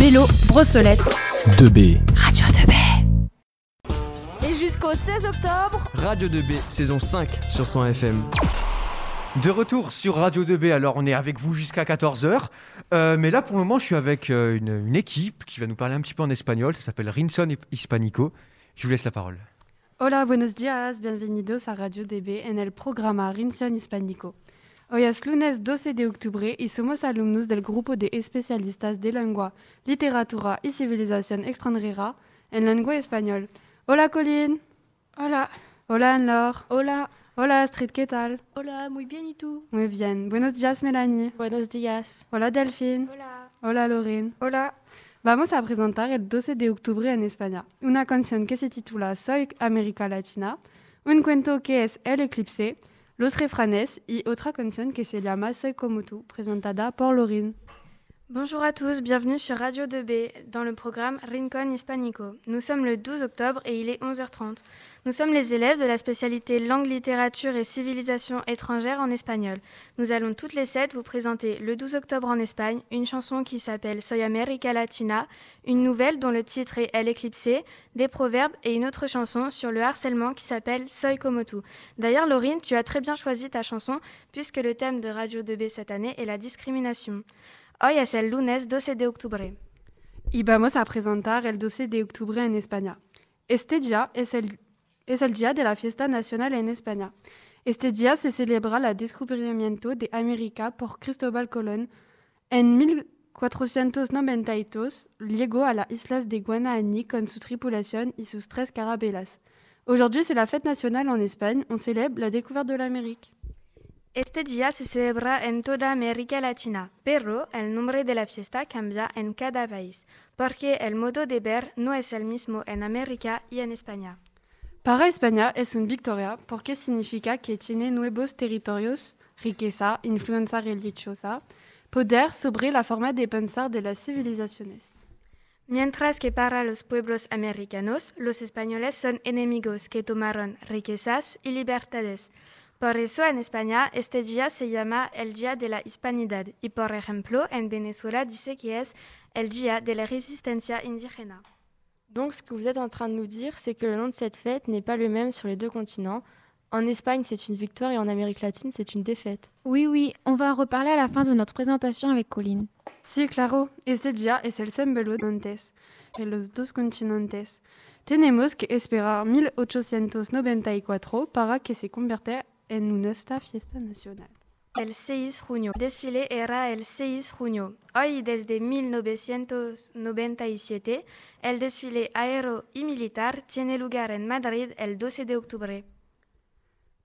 Bélo, Brossolette. 2B. Radio 2B. Et jusqu'au 16 octobre, Radio 2B, saison 5 sur 100 FM. De retour sur Radio 2B, alors on est avec vous jusqu'à 14h. Euh, mais là pour le moment je suis avec euh, une, une équipe qui va nous parler un petit peu en espagnol, ça s'appelle Rinson Hispanico. Je vous laisse la parole. Hola, buenos días, bienvenidos a Radio DB en el programa Rincón Hispánico. Hoy es lunes 12 de octubre y somos alumnos del grupo de especialistas de lengua, literatura y civilización extranjera en lengua español. Hola, Colin. Hola. Hola, Anne-Laure. Hola. Hola, Astrid, ¿qué tal? Hola, muy bien, ¿y tú? Muy bien. Buenos días, Melanie. Buenos días. Hola, Delphine. Hola. Hola, Lorraine. Hola. Vamos a presentar el 12 de octubre en España, una canción que se titula Soy América Latina, un cuento que es El Eclipse, Los Refranes y otra canción que se llama Soy como presentada por Lorraine. Bonjour à tous, bienvenue sur Radio 2B dans le programme Rincon Hispanico. Nous sommes le 12 octobre et il est 11h30. Nous sommes les élèves de la spécialité langue, littérature et civilisation étrangère en espagnol. Nous allons toutes les sept vous présenter le 12 octobre en Espagne, une chanson qui s'appelle Soy América Latina, une nouvelle dont le titre est Elle éclipsée, des proverbes et une autre chanson sur le harcèlement qui s'appelle Soy como tú. D'ailleurs, Laurine, tu as très bien choisi ta chanson puisque le thème de Radio 2B cette année est la discrimination. Hoy es el lunes 12 de octubre. Y vamos a presentar el 12 de octubre en España. Este día es el, día de la fiesta nacional en España. Este día se celebra el descubrimiento de América por Cristóbal Colón en 1492. Llegó a las islas de Guananí con su tripulación y sus tres carabelas. Aujourd'hui, c'est la fête nationale en Espagne. On célèbre la découverte de l'Amérique. Este día se celebra en toda América Latina, pero el nombre de la fiesta cambia en cada país, porque el modo de ver no es el mismo en América y en España. Para España es un victoria porque significa que tiene nuevos territorios, riqueza, influencia religiosa, poder sobre la forma de pensar de las civilizaciones. Mientras que para los pueblos americanos, los españoles son enemigos que tomaron riquezas y libertades. Por eso en España este día se llama el Día de la Hispanidad y por ejemplo en Venezuela dice que es el Día de la Resistencia Indígena. Donc ce que vous êtes en train de nous dire, c'est que le nom de cette fête n'est pas le même sur les deux continents. En Espagne, c'est une victoire et en Amérique latine, c'est une défaite. Oui, oui, on va en reparler à la fin de notre présentation avec Colline. Sí, claro, este día es el símbolo de los dos continentes. Tenemos que esperar 1894 para que se convierta en nuestra fiesta nacional. El 6 junio. Desfile era el 6 junio. Hoy, desde 1997, el desfile aéreo y militar tiene lugar en Madrid el 12 de octubre.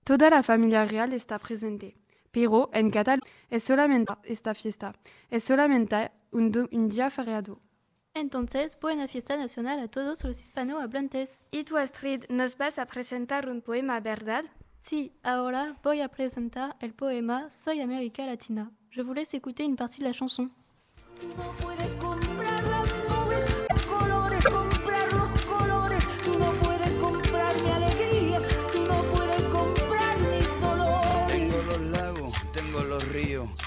Toda la familia real está presente, pero en Cataluña es solamente esta fiesta, es solamente un, do- un día feriado. Entonces, buena fiesta nacional a todos los hispanohablantes. Y tú, Astrid, nos vas a presentar un poema, ¿verdad? Sí, ahora voy a presentar el poema Soy América Latina. Je vous laisse écouter une partie de la chanson.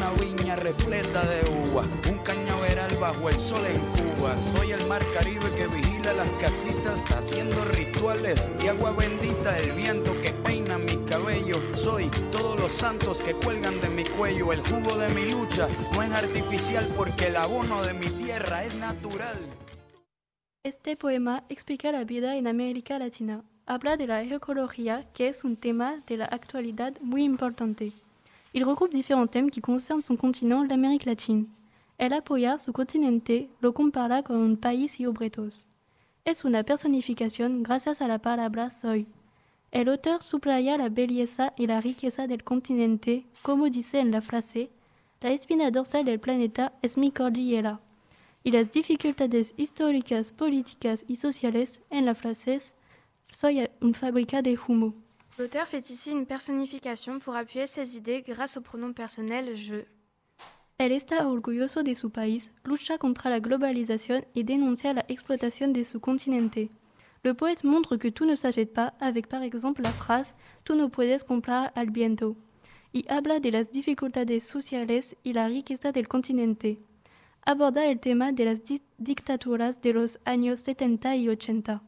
Una viña repleta de uva, un cañaveral bajo el sol en Cuba. Soy el mar Caribe que vigila las casitas, haciendo rituales de agua bendita. El viento que peina mi cabello. Soy todos los santos que cuelgan de mi cuello. El jugo de mi lucha no es artificial porque el abono de mi tierra es natural. Este poema explica la vida en América Latina. Habla de la ecología, que es un tema de la actualidad muy importante. Il regroupe différents thèmes qui concernent son continent, l'Amérique latine. Elle apoya su continente, lo compara con un país y obretos. Es una personificación gracias a la palabra soy. El autor subraya la belleza y la riqueza del continente, como dice en la frase, la espina dorsal del planeta es mi cordillera. y las dificultades históricas, políticas y sociales en la frase Soy una fábrica de humo. L'auteur fait ici une personnification pour appuyer ses idées grâce au pronom personnel je. Él está orgulloso de su país, lucha contra la globalización y denuncia la explotación de su continente. Le poète montre que tout ne s'achète pas avec par exemple la phrase Tú no puedes comprar al viento y habla de las dificultades sociales y la riqueza del continente. Aborda el tema de las di- dictaduras de los años 70 y 80.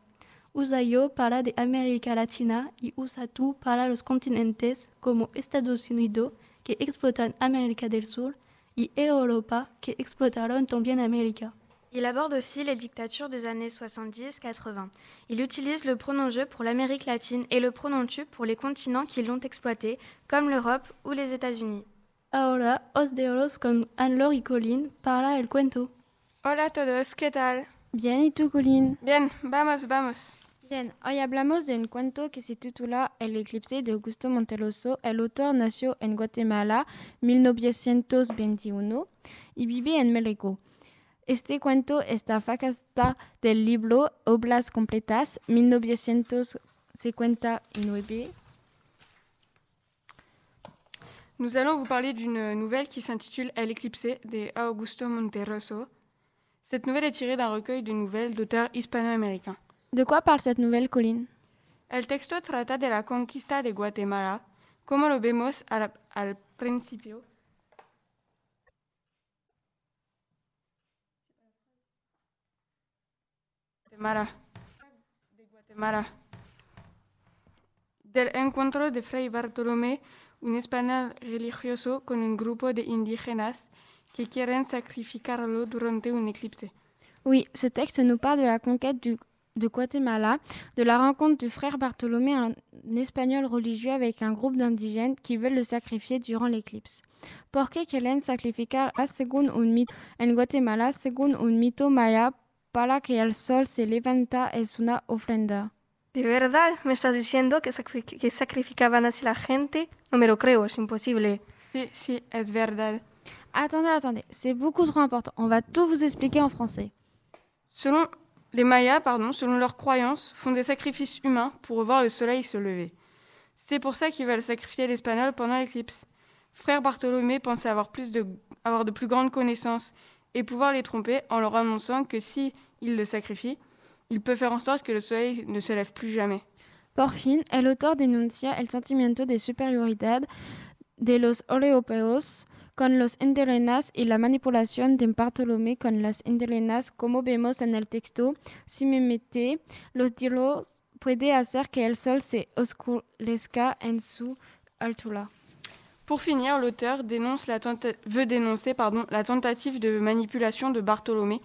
Usa yo para de América Latina y usa tú para los continentes como Estados Unidos que explotan América del Sur y Europa que explotaron también América. Il aborde aussi les dictatures des années 70-80. Il utilise le pronom je pour l'Amérique latine et le pronom tu pour les continents qui l'ont exploité, comme l'Europe ou les États-Unis. Ahora os dejo con Anne-Laure y Colin para el cuento. Hola a todos, ¿qué tal? Bien, ¿y tú, Colin? Bien, vamos, vamos. Bien, hoy hablamos de un cuento que se titula El eclipse de Augusto Monteroso. El autor nació en Guatemala 1921 y vive en México. Este cuento está facasta del libro Obras Completas 1959. Nous allons vous parler d'une nouvelle qui s'intitule El Eclipse de Augusto Monterroso. Cette nouvelle est tirée d'un recueil de nouvelles d'auteurs hispano-américains. De quoi parle cette nouvelle, Colin El texto trata de la conquista de Guatemala, como lo vemos al, al principio. Guatemala. De Guatemala. Del encuentro de Fray Bartolomé, un español religioso, con un grupo de indígenas que quieren sacrificarlo durante un eclipse. Oui, ce texte nous parle de la conquête du- de Guatemala, de la rencontre du frère Bartholomé, un espagnol religieux, avec un groupe d'indigènes qui veulent le sacrifier durant l'éclipse. ¿Por qué quieren sacrificar a según un mito en Guatemala, según un mito maya, para que el sol se levanta es una ofrenda? ¿De verdad me estás diciendo que, sacri- que sacrificaban así la gente? No me lo creo, es imposible. Sí, sí, es verdad. Attendez, attendez, c'est beaucoup trop important. On va tout vous expliquer en français. Selon les Mayas, pardon, selon leurs croyances, font des sacrifices humains pour voir le soleil se lever. C'est pour ça qu'ils veulent sacrifier l'espagnol pendant l'éclipse. Frère Bartholomé pensait avoir, de, plus grandes connaissances et pouvoir les tromper en leur annonçant que si il le sacrifie, il peut faire en sorte que le soleil ne se lève plus jamais. Por fin, el autor denuncia el sentimiento de superioridad de los europeos con los indígenas y la manipulación de Bartolomé con las indígenas, como vemos en el texto. Si me mete, los dilos puede hacer que el sol se oscurezca en su altura. Pour finir, l'auteur dénonce la veut dénoncer pardon, la tentative de manipulation de Bartholomé,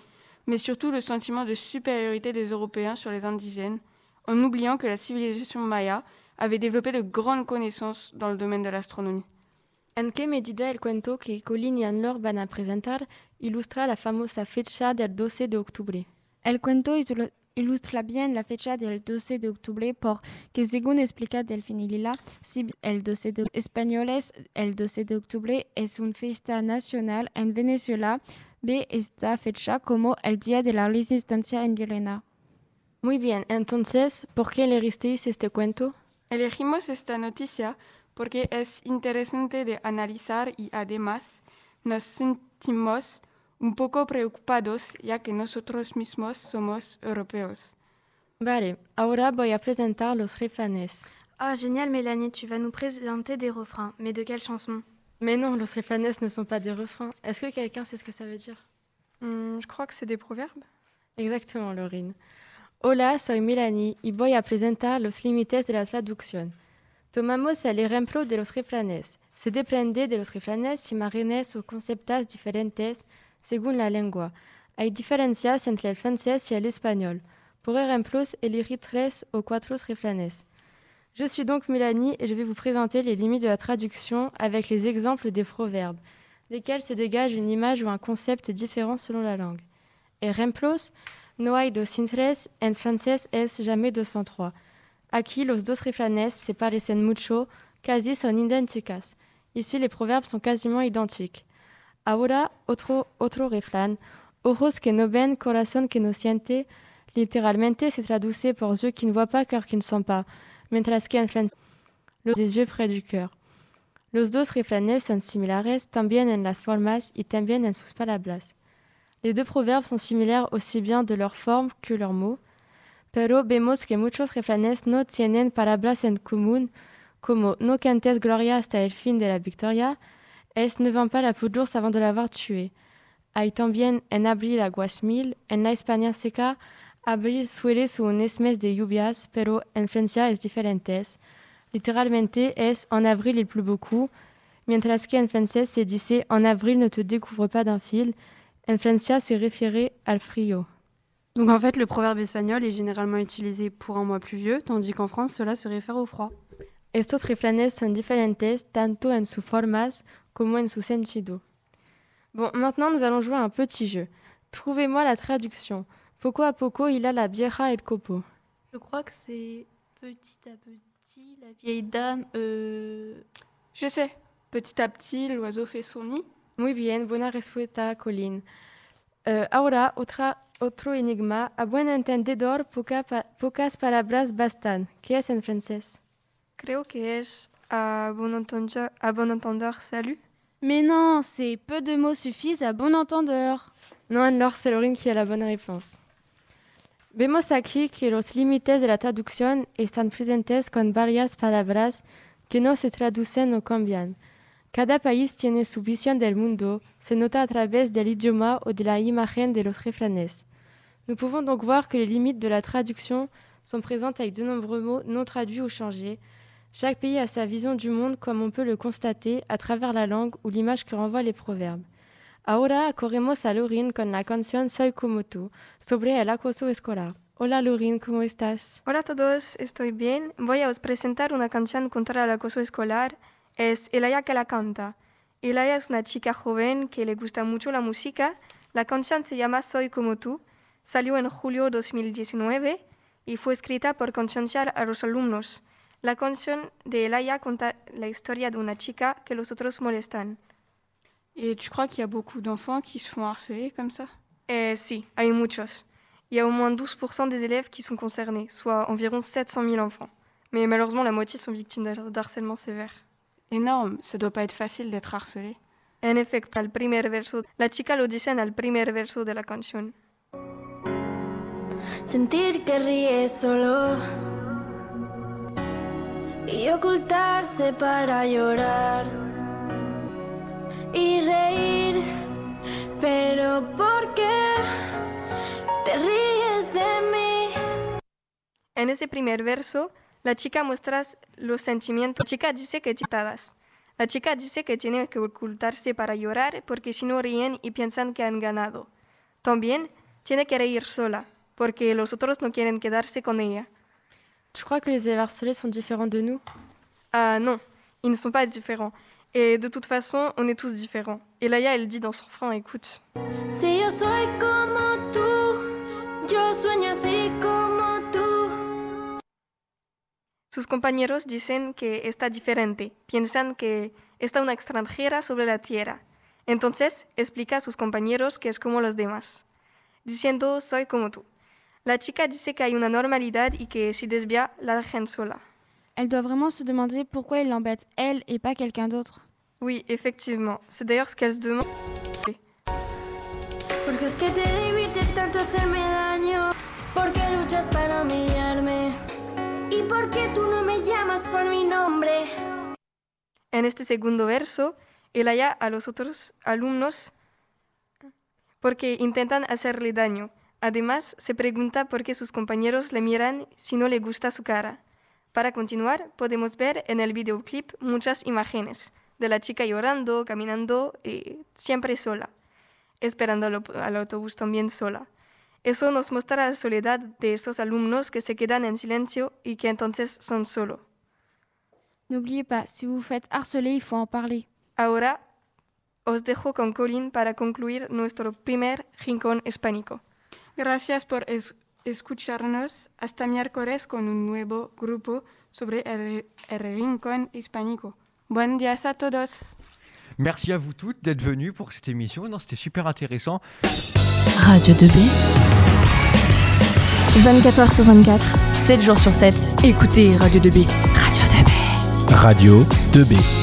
mais surtout le sentiment de supériorité des Européens sur les indigènes, en oubliant que la civilisation maya avait développé de grandes connaissances dans le domaine de l'astronomie. En qué medida el cuento que Colin y Anne-Laure van a presentar ilustra la famosa fecha del 12 de octubre. El cuento ilu- ilustra bien la fecha del 12 de octubre porque, según explica Delfín Lila, si el 12 de españoles, el 12 de octubre es una fiesta nacional en Venezuela, ve esta fecha como el Día de la Resistencia Indígena. Muy bien, entonces, ¿por qué elegisteis este cuento? Elegimos esta noticia porque es interesante de analizar y además nos sentimos un poco preocupados ya que nosotros mismos somos europeos. Vale, ahora voy a presentar los refranes. Ah, génial, Mélanie, tu vas nous présenter des refrains. Mais de quelle chanson Mais non, los refranes ne sont pas des refrains. Est-ce que quelqu'un sait ce que ça veut dire? Hmm, je crois que c'est des proverbes. Exactement, Laurine. Hola, soy Melanie y voy a presentar los límites de la traducción. Tomamos el ejemplo de los refranes. Se depende de los refranes imágenes o conceptos diferentes según la lengua. Hay diferencias entre el francés y el español. Por ejemplo, elegí tres o cuatro refranes. Je suis donc Mélanie et je vais vous présenter les limites de la traduction avec les exemples des proverbes, desquels se dégage une image ou un concept différent selon la langue. Ejemplos, no hay dos sin tres, en francés es jamais dos sans trois. Aquí los dos refranes se parecen mucho, casi son idénticas. Ici les proverbes sont quasiment identiques. Ahora otro, otro refrán, Ojos que no ven, corazón que no siente, literalmente se traduce por yeux qui ne voient pas, cœur qui ne sent pas, mientras que en francés, los des yeux près du cœur. Los dos refranes son similares también en las formas y también en sus palabras. Les deux proverbes sont similaires aussi bien de leur forme que leurs mots, pero vemos que muchos refranes no tienen palabras en común, como no cantes gloria hasta el fin de la victoria, es ne vend pas la peau d'ours avant de l'avoir tué. Hay también en abril aguas mil, en la España seca, abril suele ser un mes de lluvias, pero en Francia es diferentes. Literalmente es en avril il pleut beaucoup, mientras que en francés se dice en avril ne te découvre pas d'un fil. En Francia se refiere al frío. Donc en fait, le proverbe espagnol est généralement utilisé pour un mois pluvieux, tandis qu'en France, cela se réfère au froid. Estos refranes son diferentes tanto en sus formas como en su sentido. Bon, maintenant nous allons jouer à un petit jeu. Trouvez-moi la traduction. Poco a poco il a la vieja el copo. Je crois que c'est petit à petit, la vieille dame. Euh... Je sais. Petit à petit, l'oiseau fait son nid. Muy bien, buena respuesta, Colin. Euh, ahora, otra, otro enigma. A buen entendedor, poca pa- pocas palabras bastan. ¿Qué es en francés? Creo que es a bon entendeur, à bon entendeur salut. Mais non, c'est peu de mots suffisent à bon entendeur. No, alors c'est Lauren qui a la bonne réponse. Vemos aquí que los límites de la traducción están presentes con varias palabras que no se traducen o cambian. Cada país tiene su visión del mundo, se nota a través del idioma o de la imagen de los refranes. Nous pouvons donc voir que les limites de la traduction sont présentes avec de nombreux mots non traduits ou changés. Chaque pays a sa vision du monde comme on peut le constater à travers la langue ou l'image que renvoient les proverbes. Ahora corremos a Lorin con la canción Soy como tú sobre el acoso escolar. Hola Lorin, ¿cómo estás? Hola a todos, estoy bien. Voy a os presentar una canción contra el acoso escolar. Es Elaya que la canta. Elaya es una chica joven que le gusta mucho la música. La canción se llama Soy como tú. Salió en julio 2019 y fue escrita por concienciar a los alumnos. La canción de Elaya cuenta la historia de una chica que los otros molestan. Et tu crois qu'il y a beaucoup d'enfants qui se font harceler comme ça? Eh, sí, hay muchos. Il y a au moins 12% des élèves qui sont concernés, soit environ 700 000 enfants. Mais malheureusement, la moitié sont victimes d'har- d'harcèlement sévère. Énorme, ça doit pas être facile d'être harcelé. En efecto, al primer verso, la chica lo dice en el primer verso de la canción. Sentir que ríe solo y ocultarse para llorar y reír. Pero ¿por qué te ríes de mí? En ese primer verso, la chica muestra los sentimientos. La chica dice que chitadas. La chica dice que tiene que ocultarse para llorar porque si no ríen y piensan que han ganado. También tiene que reír sola porque los otros no quieren quedarse con ella. Tu crois que les élèves harcelés sont différents de nous? Ah non, ils ne sont pas différents. Et de toute façon, on est tous différents. Et Laïa, elle dit dans son refrain, écoute. Si yo soy como tú, yo sueño así Sus compañeros dicen que está diferente, piensan que está una extranjera sobre la tierra. Entonces explica a sus compañeros que es como los demás, diciendo soy como tú. La chica dice que hay una normalidad y que si desvía, la dejan sola. Elle doit vraiment se demander pourquoi il l'embête, elle, et pas quelqu'un d'autre. Oui, effectivement. C'est d'ailleurs ce qu'elle se demande. Porque es que te tanto hacerme daño. Porque luchas para humillarme. Y porque tú no me llamas por mi nombre. En este segundo verso, Elaya a los otros alumnos porque intentan hacerle daño. Además, se pregunta por qué sus compañeros le miran si no le gusta su cara. Para continuar, podemos ver en el videoclip muchas imágenes de la chica llorando, caminando y siempre sola, esperando al autobús también sola. Eso nos muestra la soledad de esos alumnos que se quedan en silencio y que entonces son solos. N'oubliez pas, si vous vous faites harceler, il faut en parler. Ahora os dejo con Colin para concluir nuestro primer rincón hispánico. Gracias por es- escucharnos. Hasta miércoles con un nuevo grupo sobre el, el rincón hispánico. Buen día a todos. Merci à vous toutes d'être venues pour cette émission. Non, c'était super intéressant. Radio 2B. 24h sur 24, 7 jours sur 7. Écoutez Radio 2B. Radio 2B. Radio 2B.